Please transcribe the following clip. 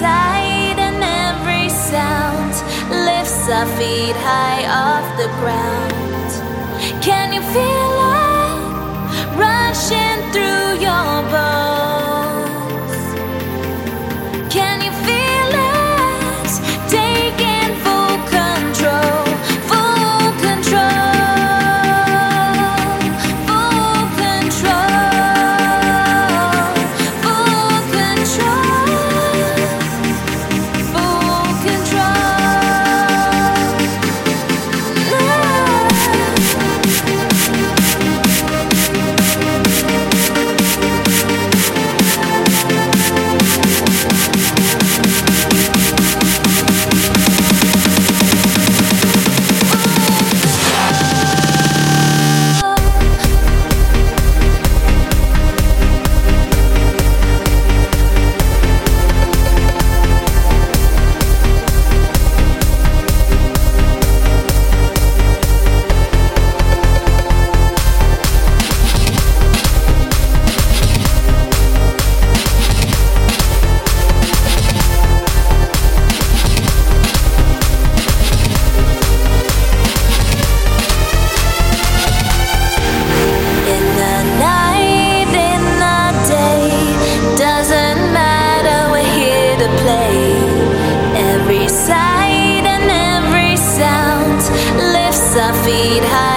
sight and every sound lifts our feet high off the ground. Every